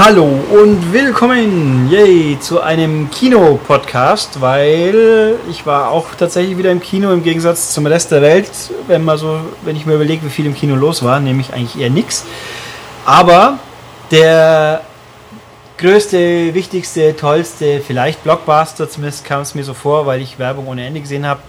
Hallo und willkommen yay, zu einem Kino-Podcast, weil ich war auch tatsächlich wieder im Kino im Gegensatz zum Rest der Welt, wenn, mal so, wenn ich mir überlege, wie viel im Kino los war, nämlich eigentlich eher nichts. Aber der größte, wichtigste, tollste, vielleicht Blockbuster, zumindest kam es mir so vor, weil ich Werbung ohne Ende gesehen habe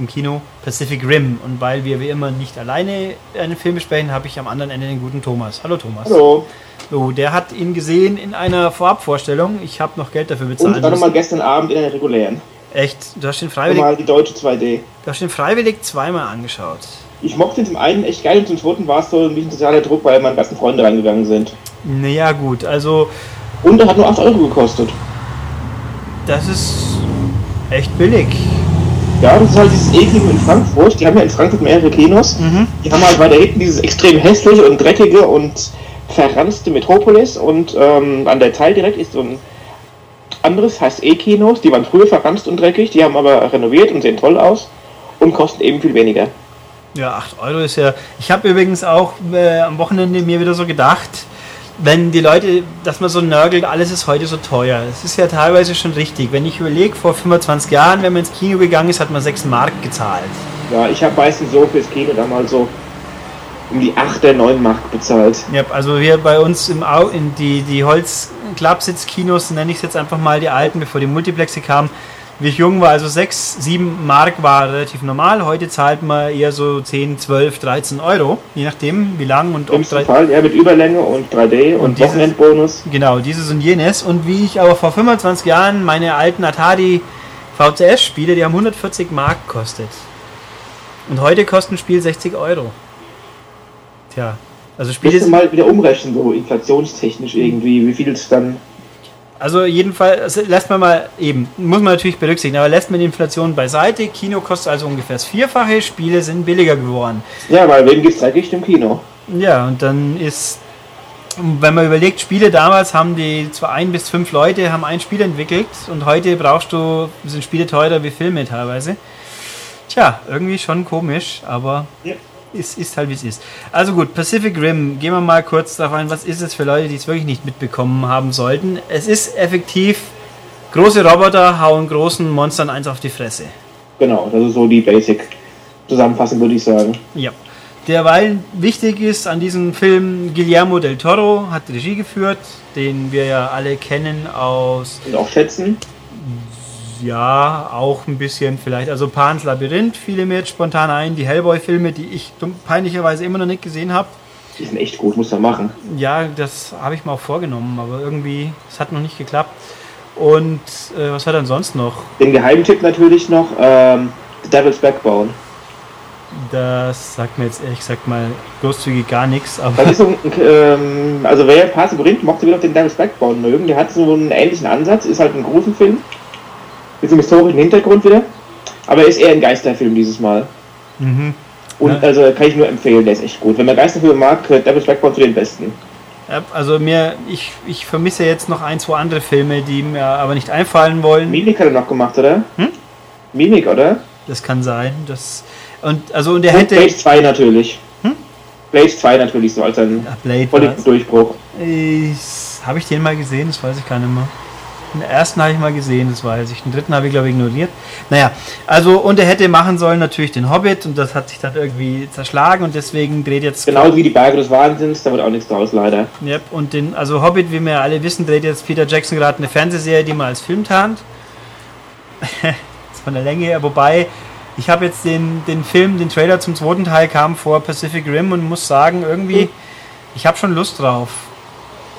im Kino, Pacific Rim. Und weil wir wie immer nicht alleine einen Film besprechen, habe ich am anderen Ende den guten Thomas. Hallo Thomas. Hallo. So, der hat ihn gesehen in einer Vorabvorstellung. Ich habe noch Geld dafür bezahlt. Und dann nochmal gestern Abend in einer regulären. Echt? Du hast den freiwillig, Mal die deutsche 2D. du hast den freiwillig zweimal angeschaut. Ich mochte zum einen echt geil und zum zweiten war es so ein bisschen sozialer Druck, weil meine ganzen Freunde reingegangen sind. Naja, gut, also Und er hat nur 8 Euro gekostet. das ist echt billig. Ja, das ist halt dieses eklige in Frankfurt. Die haben ja in Frankfurt mehrere Kinos. Mhm. Die haben halt weiter hinten dieses extrem hässliche und dreckige und verranzte Metropolis und ähm, an der Teil direkt ist so ein anderes, heißt E-Kinos. Die waren früher verranzt und dreckig, die haben aber renoviert und sehen toll aus und kosten eben viel weniger. Ja, 8 Euro ist ja. Ich habe übrigens auch äh, am Wochenende mir wieder so gedacht, wenn die Leute, dass man so nörgelt, alles ist heute so teuer. Es ist ja teilweise schon richtig. Wenn ich überlege, vor 25 Jahren, wenn man ins Kino gegangen ist, hat man 6 Mark gezahlt. Ja, ich habe meistens so fürs Kino damals so um die 8 der 9 Mark bezahlt. Ja, also hier bei uns im Au in die, die Holz-Klappsitz-Kinos, nenne ich es jetzt einfach mal die alten, bevor die Multiplexe kamen. Wie ich jung war, also 6, 7 Mark war relativ normal. Heute zahlt man eher so 10, 12, 13 Euro, je nachdem, wie lang und Im ob drei- Fall, ja, mit Überlänge und 3D und, Und dieses- Wochenendbonus. Genau, dieses und jenes. Und wie ich aber vor 25 Jahren meine alten Atari VCS-Spiele, die haben 140 Mark gekostet. Und heute kostet ein Spiel 60 Euro. Tja, also Spiele Müsste sind, mal wieder umrechnen, so inflationstechnisch irgendwie, wie viel es dann. Also jedenfalls, lässt man mal eben, muss man natürlich berücksichtigen, aber lässt man die Inflation beiseite. Kino kostet also ungefähr das Vierfache, Spiele sind billiger geworden. Ja, weil wem gibt's dreckig im Kino? Ja, und dann ist, wenn man überlegt, Spiele damals haben die zwar ein bis fünf Leute haben ein Spiel entwickelt und heute brauchst du, sind Spiele teurer wie Filme teilweise. Tja, irgendwie schon komisch, aber Ja. Es ist halt wie es ist. Also gut, Pacific Rim, gehen wir mal kurz darauf ein, was ist es für Leute, die es wirklich nicht mitbekommen haben sollten. Es ist effektiv, große Roboter hauen großen Monstern eins auf die Fresse. Genau, das ist so die Basic-Zusammenfassung, würde ich sagen. Ja. Derweil wichtig ist an diesem Film, Guillermo del Toro hat Regie geführt, den wir ja alle kennen aus, Und auch schätzen. Ja, auch ein bisschen vielleicht, also Pans Labyrinth fiele mir jetzt spontan ein, die Hellboy-Filme, die ich peinlicherweise immer noch nicht gesehen habe. Die sind echt gut, muss man machen. Ja, das habe ich mir auch vorgenommen, aber irgendwie, es hat noch nicht geklappt. Und äh, was war dann sonst noch? Den Geheimtipp natürlich noch, ähm, The Devil's Backbone. Das sagt mir jetzt ehrlich gesagt mal großzügig gar nichts, Das aber ist so ein, ähm, also wer Pans Labyrinth mochte, will auch den Devil's Backbone mögen. Der hat so einen ähnlichen Ansatz, ist halt ein Gruselfilm. Mit einem historischen Hintergrund wieder. Aber er ist eher ein Geisterfilm dieses Mal. mhm. Und Ja. also kann ich nur empfehlen, der ist echt gut. Wenn man Geisterfilme mag, gehört Devil's Backbone zu den besten. Ja, also mir, ich, ich vermisse jetzt noch ein, zwei andere Filme, die mir aber nicht einfallen wollen. Mimik hat er noch gemacht, oder? Hm? Mimik, oder? Das kann sein. Das, und also und der Und hätte. Blade 2 natürlich. Hm? Blade 2 natürlich so als ein Ach, Blade Hollywood-Durchbruch. Habe ich den mal gesehen? Das weiß ich gar nicht mehr. Den ersten habe ich mal gesehen, das weiß ich. Den dritten habe ich, glaube ich, ignoriert. Naja, also, und er hätte machen sollen natürlich den Hobbit und das hat sich dann irgendwie zerschlagen und deswegen dreht jetzt. Genauso wie die Berge des Wahnsinns, da wird auch nichts draus, leider. Yep, und den, also Hobbit, wie wir ja alle wissen, dreht jetzt Peter Jackson gerade eine Fernsehserie, die man als Film tarnt. Von der Länge her, wobei ich habe jetzt den, den Film, den Trailer zum zweiten Teil kam vor Pacific Rim und muss sagen, irgendwie, ich habe schon Lust drauf.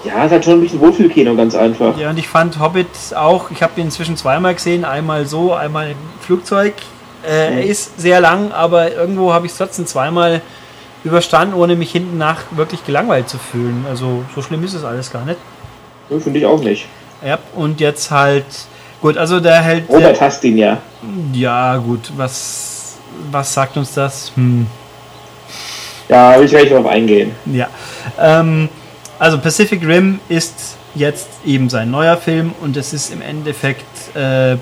Ja, es hat schon ein bisschen Wohlfühlkino, ganz einfach. Ja, und ich fand Hobbit auch, ich habe ihn inzwischen zweimal gesehen, einmal so, einmal im Flugzeug. Äh, Er ist sehr lang, aber irgendwo habe ich es trotzdem zweimal überstanden, ohne mich hinten nach wirklich gelangweilt zu fühlen. Also so schlimm ist es alles gar nicht. Ja, Finde ich auch nicht. Ja, und jetzt halt, gut, also der hält. Robert hasst ihn ja. ja, gut, was, was sagt uns das? Hm. Ja, will ich gleich darauf eingehen. Ja. Ähm, also Pacific Rim ist jetzt eben sein neuer Film und es ist im Endeffekt äh,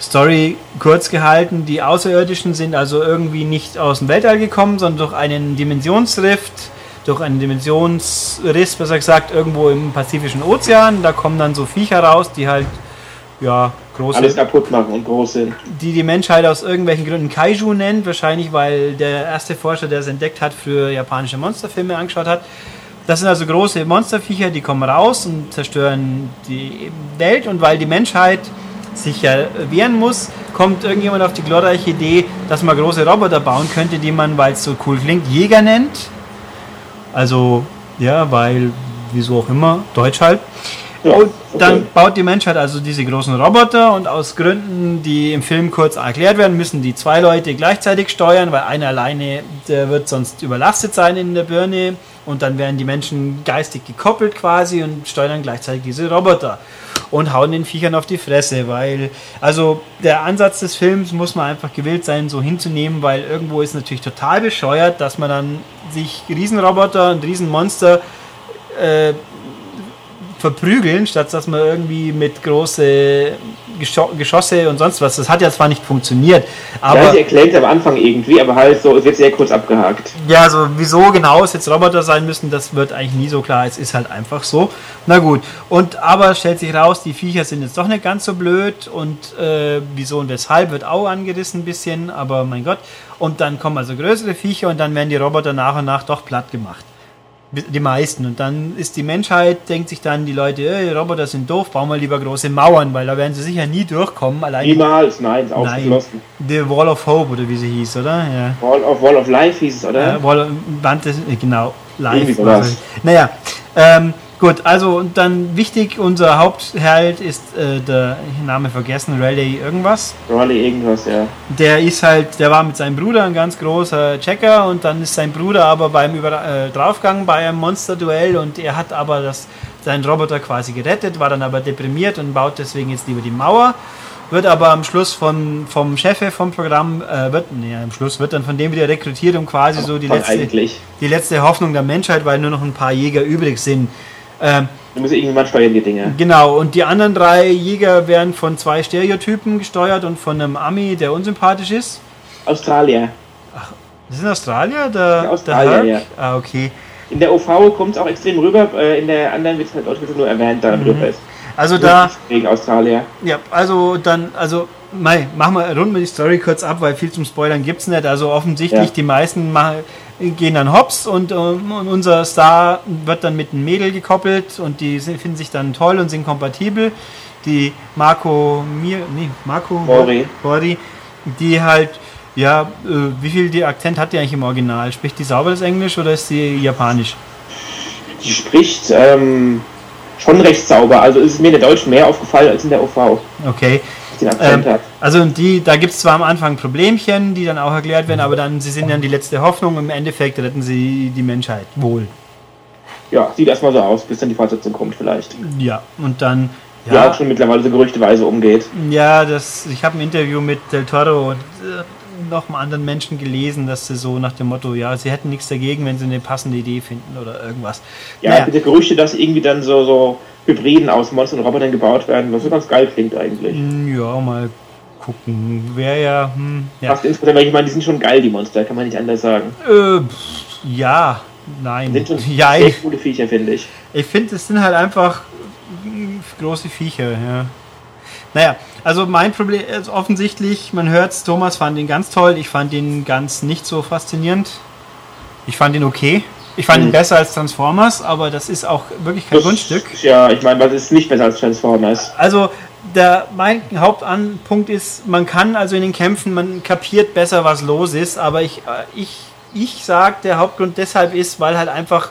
Story kurz gehalten. Die Außerirdischen sind also irgendwie nicht aus dem Weltall gekommen, sondern durch einen Dimensionsrift durch einen Dimensionsriss, besser gesagt, irgendwo im Pazifischen Ozean. Da kommen dann so Viecher raus, die halt, ja, große. Alles kaputt machen und groß sind. Die die Menschheit aus irgendwelchen Gründen Kaiju nennt. Wahrscheinlich, weil der erste Forscher, der es entdeckt hat, für japanische Monsterfilme angeschaut hat. Das sind also große Monsterviecher, die kommen raus und zerstören die Welt. Und weil die Menschheit sich ja wehren muss, kommt irgendjemand auf die glorreiche Idee, dass man große Roboter bauen könnte, die man, weil es so cool klingt, Jäger nennt. Also, ja, weil, wieso auch immer, Deutsch halt. Ja, Und dann okay. baut die Menschheit also diese großen Roboter und aus Gründen, die im Film kurz erklärt werden, müssen die zwei Leute gleichzeitig steuern, weil einer alleine, der wird sonst überlastet sein in der Birne und dann werden die Menschen geistig gekoppelt quasi und steuern gleichzeitig diese Roboter und hauen den Viechern auf die Fresse, weil, also der Ansatz des Films muss man einfach gewillt sein, so hinzunehmen, weil irgendwo ist natürlich total bescheuert, dass man dann sich Riesenroboter und Riesenmonster äh, verprügeln, statt dass man irgendwie mit große Geschosse und sonst was. Das hat ja zwar nicht funktioniert, ja, aber sie erklärt am Anfang irgendwie, aber halt so, es wird sehr kurz abgehakt. ja, also wieso genau es jetzt Roboter sein müssen, das wird eigentlich nie so klar. Es ist halt einfach so. Na gut. Und aber stellt sich raus, die Viecher sind jetzt doch nicht ganz so blöd und äh, wieso und weshalb wird auch angerissen ein bisschen, aber mein Gott. Und dann kommen also größere Viecher und dann werden die Roboter nach und nach doch platt gemacht. Die meisten. Und dann ist die Menschheit, denkt sich dann die Leute, äh, Roboter sind doof, bauen wir lieber große Mauern, weil da werden sie sicher nie durchkommen. Allein Niemals, nein, ist ausgeschlossen. The Wall of Hope oder wie sie hieß, oder? Ja. Wall of, Wall of Life hieß es, oder? Äh, Wall, Wand des, genau, sowas. Naja, ähm, gut, also und dann wichtig, unser Hauptheld ist äh, der Name vergessen, Raleigh irgendwas. Raleigh irgendwas, ja. Der ist halt, der war mit seinem Bruder ein ganz großer Checker und dann ist sein Bruder aber beim Über äh, Draufgang bei einem Monsterduell und er hat aber das, seinen Roboter quasi gerettet, war dann aber deprimiert und baut deswegen jetzt lieber die Mauer. Wird aber am Schluss von, vom Chefe vom Programm, äh, wird, nee, am Schluss wird dann von dem wieder rekrutiert, um quasi so die letzte, eigentlich. die letzte Hoffnung der Menschheit, weil nur noch ein paar Jäger übrig sind. Ähm, Du musst irgendjemand steuern, die Dinge. genau, und die anderen drei Jäger werden von zwei Stereotypen gesteuert und von einem Ami, der unsympathisch ist. Australier. Das ist in Australier? Der, Ja, Australier, der ja. Ah, okay. In der OV kommt es auch extrem rüber, äh, in der anderen wird es halt Deutsch nur erwähnt, da drüber ist. Also Mhm. da, Wegen Australier. ja, also dann, also, mei, machen wir, runden wir die Story kurz ab, weil viel zum Spoilern gibt's nicht. Also offensichtlich, Ja. die meisten machen, gehen dann hops und, und unser Star wird dann mit einem Mädel gekoppelt und die finden sich dann toll und sind kompatibel. Die Marco Mir, nee, Marco Mori. Mori, die halt, ja, äh, wie viel die Akzent hat die eigentlich im Original? Spricht die sauber das Englisch oder ist sie japanisch? Die spricht ähm, schon recht sauber. Also ist mir in der Deutschen mehr aufgefallen als in der OV, Okay. Einen Akzent Ähm, hat. also die, da gibt es zwar am Anfang Problemchen, die dann auch erklärt werden, aber dann sie sind dann die letzte Hoffnung. Im Endeffekt retten sie die Menschheit wohl. Ja, sieht erstmal so aus, bis dann die Fortsetzung kommt vielleicht. Ja, und dann Die ja, auch schon mittlerweile so gerüchteweise umgeht. ja, das. Ich habe ein Interview mit Del Toro und äh, noch einem anderen Menschen gelesen, dass sie so nach dem Motto, ja, sie hätten nichts dagegen, wenn sie eine passende Idee finden oder irgendwas. Ja, Naja. der Gerüchte, dass irgendwie dann so, so Hybriden aus Monstern und Robotern gebaut werden, was so ganz geil klingt eigentlich. Ja, mal gucken. Wäre ja, hm, ja. Fast insgesamt, weil ich meine, die sind schon geil, die Monster, kann man nicht anders sagen. Äh, ja, nein. Sind schon Ja, sehr ich, coole Viecher, finde ich. ich finde, es sind halt einfach mm, große Viecher, ja. Naja, also mein Problem ist offensichtlich, man hört Thomas fand ihn ganz toll, ich fand ihn ganz nicht so faszinierend. Ich fand ihn okay. Ich fand ihn Mhm. besser als Transformers, aber das ist auch wirklich kein Das- Grundstück. Ja, ich meine, was ist nicht besser als Transformers? Also der, mein Hauptanpunkt ist, man kann also in den Kämpfen, man kapiert besser, was los ist, aber ich, äh, ich, ich sage, der Hauptgrund deshalb ist, weil halt einfach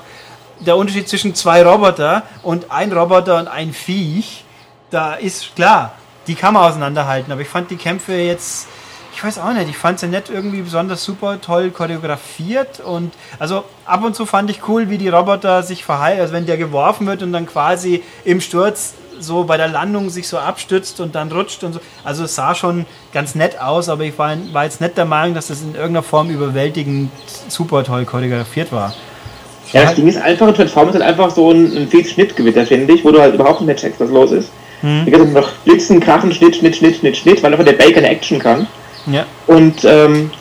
der Unterschied zwischen zwei Roboter und ein Roboter und ein Viech, da ist klar, die kann man auseinanderhalten, aber ich fand die Kämpfe jetzt, ich weiß auch nicht, ich fand sie nicht irgendwie besonders super toll choreografiert und also ab und zu fand ich cool, wie die Roboter sich verhalten, also wenn der geworfen wird und dann quasi im Sturz so bei der Landung sich so abstützt und dann rutscht und so. Also es sah schon ganz nett aus, aber ich war, war jetzt nicht der Meinung, dass das in irgendeiner Form überwältigend super toll choreografiert war. Ja, das Ding ist einfach, ein Transformers hat einfach so ein, ein fieses Schnittgewitter, finde ich, wo du halt überhaupt nicht mehr checkst, was los ist. Hm. Die ganze noch blitzen, krachen, Schnitt, Schnitt, Schnitt, Schnitt, Schnitt, weil einfach der Baker eine Action kann. Ja. Und ähm,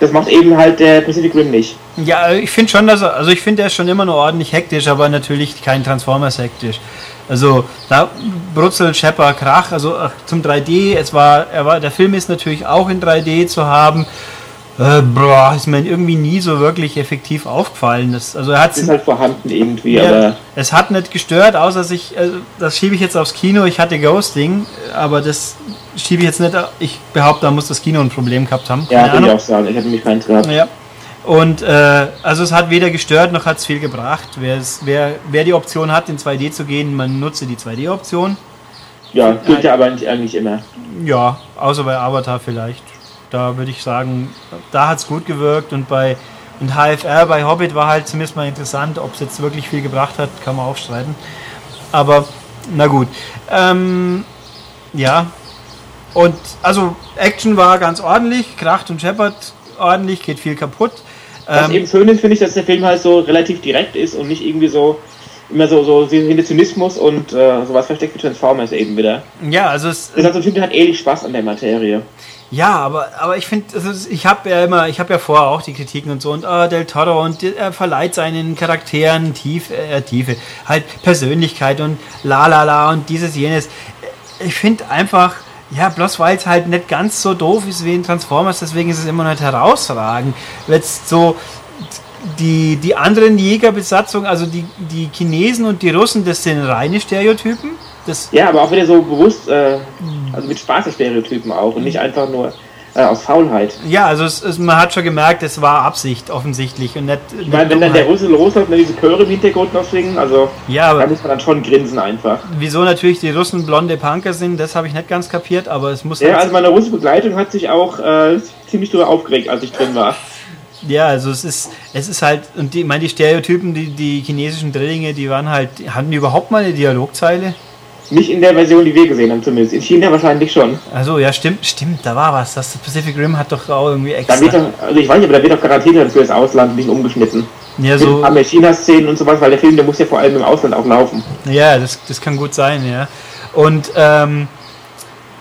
Das macht eben halt der Pacific Rim nicht. Ja, ich finde schon, dass er, also ich finde, er ist schon immer nur ordentlich hektisch, aber natürlich kein Transformers hektisch. Also da brutzelt Shepard Krach, also zum 3D, es war, er war, der Film ist natürlich auch in 3D zu haben. Äh, boah, ist mir irgendwie nie so wirklich effektiv aufgefallen. Das, also er hat Ist halt vorhanden irgendwie, ja, aber es hat nicht gestört, außer sich, also das schiebe ich jetzt aufs Kino. Ich hatte Ghosting, aber das schiebe ich jetzt nicht. Ich behaupte, da muss das Kino ein Problem gehabt haben. ja, würde ich auch sagen. Ich habe nämlich keins gehabt. Ja. Und äh, also es hat weder gestört noch hat es viel gebracht. Wer, es, wer, wer die Option hat, in 2D zu gehen, man nutze die 2D-Option. Ja, gilt ja aber nicht, eigentlich immer. Ja, außer bei Avatar vielleicht. Da würde ich sagen, da hat es gut gewirkt und bei und HFR bei Hobbit war halt zumindest mal interessant, ob es jetzt wirklich viel gebracht hat, kann man auch streiten. Aber na gut. Ähm, ja. Und also Action war ganz ordentlich, kracht und scheppert ordentlich, geht viel kaputt. Was Ähm, eben schön ist, finde ich, dass der Film halt so relativ direkt ist und nicht irgendwie so immer so, so Zynismus und äh, sowas versteckt wie Transformers eben wieder. ja, also es, Das heißt, so ein Film der hat ehrlich Spaß an der Materie. Ja, aber, aber ich finde, also ich habe ja immer, ich habe ja vorher auch die Kritiken und so und ah, Del Toro und er verleiht seinen Charakteren Tiefe, äh, Tiefe, halt Persönlichkeit und la la la und dieses jenes. Ich finde einfach, ja, bloß weil es halt nicht ganz so doof ist wie in Transformers, deswegen ist es immer noch herausragend. Jetzt so die, die anderen Jägerbesatzung, also die, die Chinesen und die Russen, das sind reine Stereotypen. Das, Ja, aber auch wieder so bewusst, äh, also mit Spaßestereotypen auch und nicht einfach nur äh, aus Faulheit. ja, also es, es, man hat schon gemerkt, es war Absicht offensichtlich und nicht. Ich meine, wenn dann der Russe losläuft und diese Chöre im Hintergrund noch singen, also Ja, da muss man dann schon grinsen einfach. wieso natürlich die Russen blonde Punker sind, das habe ich nicht ganz kapiert, aber es muss Ja, halt- also meine russische Begleitung hat sich auch äh, ziemlich drüber aufgeregt, als ich drin war. ja, also es ist, es ist halt, und die, ich meine, die Stereotypen, die, die chinesischen Drillinge, die waren halt, hatten die überhaupt mal eine Dialogzeile? Nicht in der Version, die wir gesehen haben zumindest. In China wahrscheinlich schon. Also ja, stimmt, stimmt, da war was. Das Pacific Rim hat doch auch irgendwie Da extra. wird doch, also ich weiß nicht, aber da wird doch garantiert dann für das Ausland nicht umgeschnitten. ja, So. so, Haben wir China-Szenen und sowas, weil der Film, der muss ja vor allem im Ausland auch laufen. ja, das, das kann gut sein, ja. Und ähm,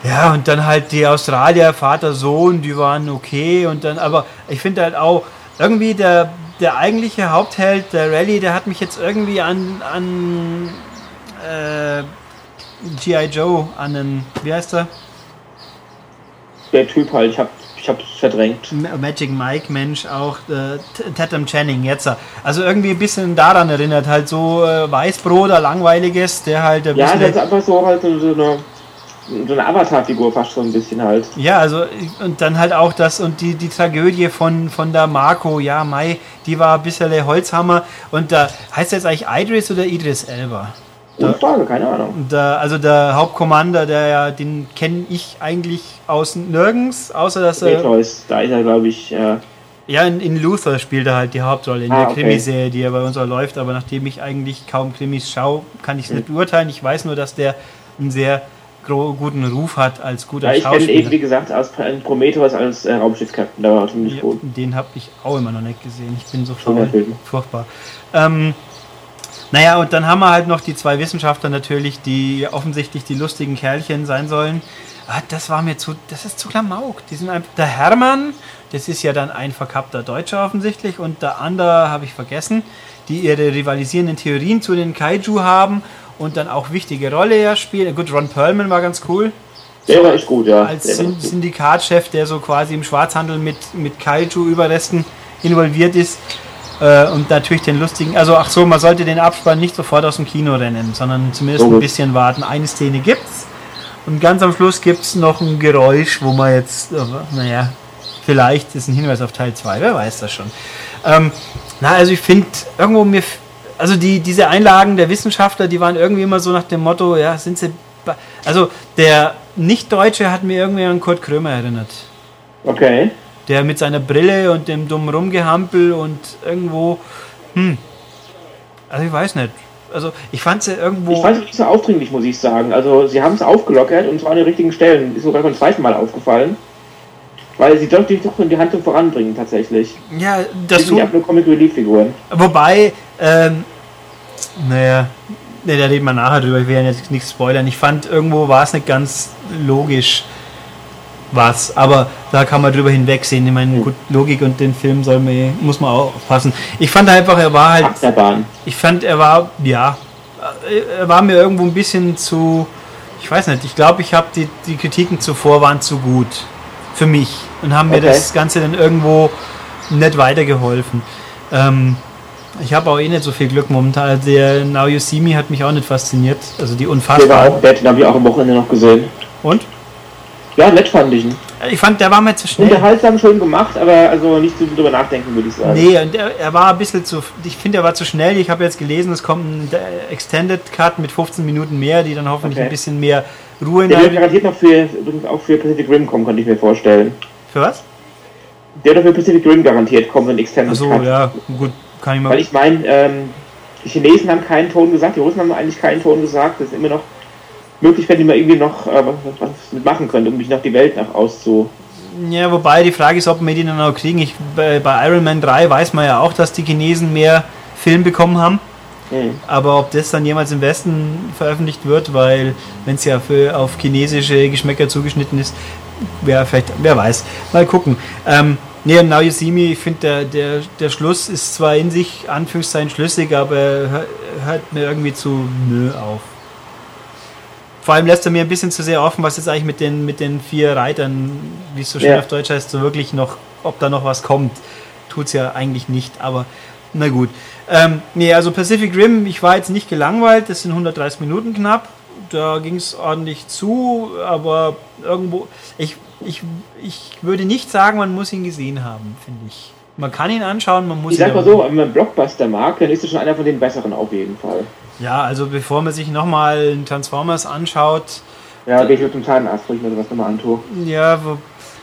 ja, und dann halt die Australier, Vater, Sohn, die waren okay und dann, aber ich finde halt auch, irgendwie der, der eigentliche Hauptheld, der Rally, der hat mich jetzt irgendwie an, an äh, G.I. Joe, an den, wie heißt er? Der Typ halt, ich hab, ich hab's verdrängt. Ma- Magic Mike Mensch auch äh, Tatum Channing jetzt. Also irgendwie ein bisschen daran erinnert, halt so äh, Weißbroter, langweiliges, der halt ein Ja, der ist einfach so halt so, so eine, so eine Avatar-Figur fast schon ein bisschen halt. Ja, also und dann halt auch das und die, die Tragödie von, von der Marco, ja, Mai, die war ein bisschen der Holzhammer und da heißt er jetzt eigentlich Idris oder Idris Elba? Gute Frage, keine Ahnung. Der, also der Hauptkommander, der ja, den kenne ich eigentlich aus nirgends, außer dass er Atreus, da ist er, glaube ich, äh, Ja, in, in Luther spielt er halt die Hauptrolle in Ah, der okay. Krimiserie, die ja bei uns auch läuft, aber nachdem ich eigentlich kaum Krimis schaue, kann ich es nicht beurteilen. Ich weiß nur, dass der einen sehr guten Ruf hat als guter ja, ich kenne Schauspieler. eben, wie gesagt, aus Prometheus als äh, Raumschiffskapitän, der war ziemlich Ja, gut. den habe ich auch immer noch nicht gesehen. Ich bin so. Film. Furchtbar. Ähm, naja, und dann haben wir halt noch die zwei Wissenschaftler natürlich, die offensichtlich die lustigen Kerlchen sein sollen. Ah, das war mir zu, das ist zu Klamauk. Die sind einfach, der Hermann, das ist ja dann ein verkappter Deutscher offensichtlich, und der andere habe ich vergessen, die ihre rivalisierenden Theorien zu den Kaiju haben und dann auch wichtige Rolle ja spielen. Gut, Ron Perlman war ganz cool Der war echt gut, ja. als Syn. Syndikatchef, der so quasi im Schwarzhandel mit, mit Kaiju-Überresten involviert ist. Äh, und natürlich den lustigen, also ach so, man sollte den Abspann nicht sofort aus dem Kino rennen, sondern zumindest ein Logisch. bisschen warten. Eine Szene gibt's und ganz am Schluss gibt's noch ein Geräusch, wo man jetzt, äh, naja, vielleicht ist ein Hinweis auf Teil 2, wer weiß das schon. Ähm, na, also ich finde irgendwo mir, also die, diese Einlagen der Wissenschaftler, die waren irgendwie immer so nach dem Motto, ja, sind sie, also der Nicht-Deutsche hat mir irgendwie an Kurt Krömer erinnert. Okay. Der mit seiner Brille und dem dummen Rumgehampel und irgendwo, hm, also ich weiß nicht. Also ich fand sie irgendwo, Ich fand es nicht so aufdringlich, muss ich sagen. Also, sie haben es aufgelockert und zwar an den richtigen Stellen. Ist sogar beim zweiten Mal aufgefallen. Weil sie doch die, doch die Handlung voranbringen, tatsächlich. ja, Das sind einfach nur Comic Relief Figuren. wobei, ähm, naja, ne, da reden wir nachher drüber, ich will ja jetzt nichts spoilern. Ich fand irgendwo war es nicht ganz logisch. Was, aber da kann man drüber hinwegsehen. Ich meine, gut, Logik und den Film soll man, muss man auch aufpassen. Ich fand einfach, er war halt. Achterbahn. Ich fand, er war, ja, er war mir irgendwo ein bisschen zu. Ich weiß nicht, ich glaube, ich habe die, die Kritiken zuvor waren zu gut für mich und haben mir Okay. das Ganze dann irgendwo nicht weitergeholfen. Ähm, ich habe auch eh nicht so viel Glück momentan. Also Der Now You See Me hat mich auch nicht fasziniert. Also die Der war unfassbar. auch den habe ich auch am Wochenende noch gesehen. Und? Ja, nett fand ich ihn. Ich fand, der war mir zu schnell. Unterhaltsam schön gemacht, aber also nicht so viel drüber nachdenken, würde ich sagen. Nee, und er, er war ein bisschen zu. Ich finde, er war zu schnell. Ich habe jetzt gelesen, es kommt ein äh, Extended Cut mit 15 Minuten mehr, die dann hoffentlich Okay. ein bisschen mehr Ruhe in Der wird garantiert noch für, übrigens auch für Pacific Rim kommen, könnte ich mir vorstellen. Für was? Der wird für Pacific Rim garantiert kommen, ein Extended Achso, Cut. ja, gut, kann ich Weil mal. ich meine, ähm, die Chinesen haben keinen Ton gesagt, die Russen haben eigentlich keinen Ton gesagt. Das ist immer noch möglich, wenn die mal irgendwie noch äh, was, was mitmachen können, um mich noch die Welt nach auszu. Ja, wobei die Frage ist, ob wir die dann auch kriegen. Ich, bei, bei Iron Man 3 weiß man ja auch, dass die Chinesen mehr Film bekommen haben. Hm. Aber ob das dann jemals im Westen veröffentlicht wird, weil wenn es ja für auf chinesische Geschmäcker zugeschnitten ist, wer vielleicht, wer weiß. Mal gucken. Ähm, nee, Now You See Me, ich finde der, der, der Schluss ist zwar in sich Anführungszeichen schlüssig, aber hör- hört mir irgendwie zu nö auf. Vor allem lässt er mir ein bisschen zu sehr offen, was jetzt eigentlich mit den, mit den vier Reitern, wie es so schön Ja. auf Deutsch heißt, so wirklich noch, ob da noch was kommt. Tut's ja eigentlich nicht, aber na gut. Ähm, nee, also Pacific Rim, ich war jetzt nicht gelangweilt, das sind 130 Minuten knapp. Da ging es ordentlich zu, aber irgendwo, ich, ich, ich würde nicht sagen, man muss ihn gesehen haben, finde ich. Man kann ihn anschauen, man muss Ich ihn sag mal so, wenn man Blockbuster mag, dann ist es schon einer von den besseren auf jeden Fall. Ja, also bevor man sich nochmal einen Transformers anschaut, Ja, gehe ich mit dem Zahnarzt, wo ich mir sowas nochmal antue. ja, wo,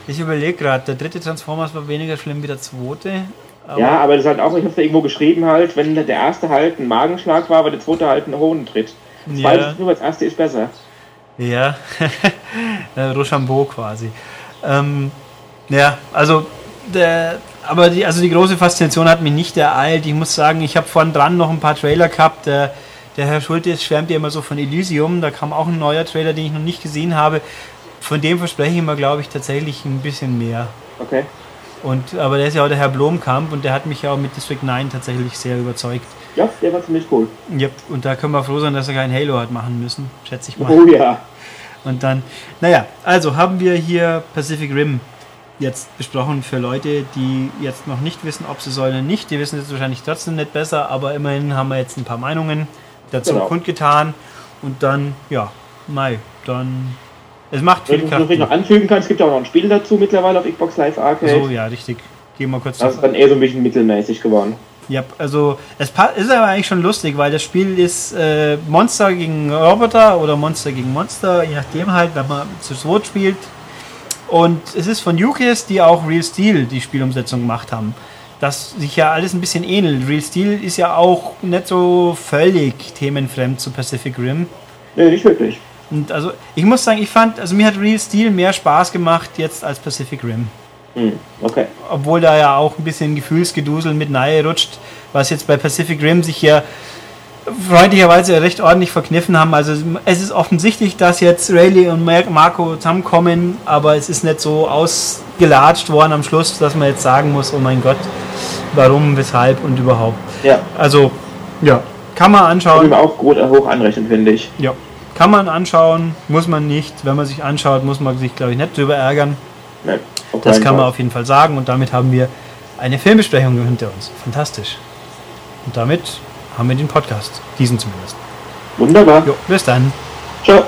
ich überlege gerade, der dritte Transformers war weniger schlimm wie der zweite. Aber ja, aber das ist halt auch, ich habe da irgendwo geschrieben halt, wenn der erste halt ein Magenschlag war, war der zweite halt ein Hodentritt. Das Ja. zweite ist nur, das erste ist besser. Ja, äh, Rochambeau quasi. Ähm, ja, also, der, aber die, also die große Faszination hat mich nicht ereilt. Ich muss sagen, ich habe vorhin dran noch ein paar Trailer gehabt. Der, der Herr Schultes schwärmt ja immer so von Elysium. Da kam auch ein neuer Trailer, den ich noch nicht gesehen habe. Von dem verspreche ich mir, glaube ich, tatsächlich ein bisschen mehr. Okay. Und, aber der ist ja auch der Herr Blomkamp und der hat mich ja auch mit District 9 tatsächlich sehr überzeugt. Ja, der war ziemlich cool. Yep. Und da können wir froh sein, dass er kein Halo hat machen müssen, schätze ich mal. Oh ja. Und dann, naja, also haben wir hier Pacific Rim jetzt besprochen für Leute, die jetzt noch nicht wissen, ob sie sollen oder nicht. Die wissen jetzt wahrscheinlich trotzdem nicht besser, aber immerhin haben wir jetzt ein paar Meinungen dazu Genau. kundgetan. Und dann, ja, Mai, dann. Es macht Wenn viel du noch anfügen kannst, es gibt ja auch noch ein Spiel dazu mittlerweile auf Xbox Live Arcade. So, ja, richtig. Gehen wir kurz Das ist dann eher so ein bisschen mittelmäßig geworden. Ja, also es ist aber eigentlich schon lustig, weil das Spiel ist äh, Monster gegen Roboter oder Monster gegen Monster, je nachdem halt, wenn man zu zweit spielt. Und es ist von UKIS, die auch Real Steel die Spielumsetzung gemacht haben. Das sich ja alles ein bisschen ähnelt. Real Steel ist ja auch nicht so völlig themenfremd zu Pacific Rim. Nee, nicht wirklich. Und also ich muss sagen, ich fand, also mir hat Real Steel mehr Spaß gemacht jetzt als Pacific Rim Hm, okay. obwohl da ja auch ein bisschen Gefühlsgedusel mit nahe rutscht, was jetzt bei Pacific Rim sich ja freundlicherweise recht ordentlich verkniffen haben. Also es ist offensichtlich, dass jetzt Rayleigh und Mar- Marco zusammenkommen, aber es ist nicht so ausgelatscht worden am Schluss, dass man jetzt sagen muss, oh mein Gott, warum, weshalb und überhaupt. Ja, Also, ja, kann man kann anschauen. ich mir auch gut hoch anrechnen, finde ich. Ja, kann man anschauen, muss man nicht. Wenn man sich anschaut, muss man sich, glaube ich, nicht drüber ärgern. Auf Das kann man Fall. auf jeden Fall sagen und damit haben wir eine Filmbesprechung hinter uns. Fantastisch. Und damit haben wir den Podcast. Diesen zumindest. Wunderbar. Jo, bis dann. Ciao.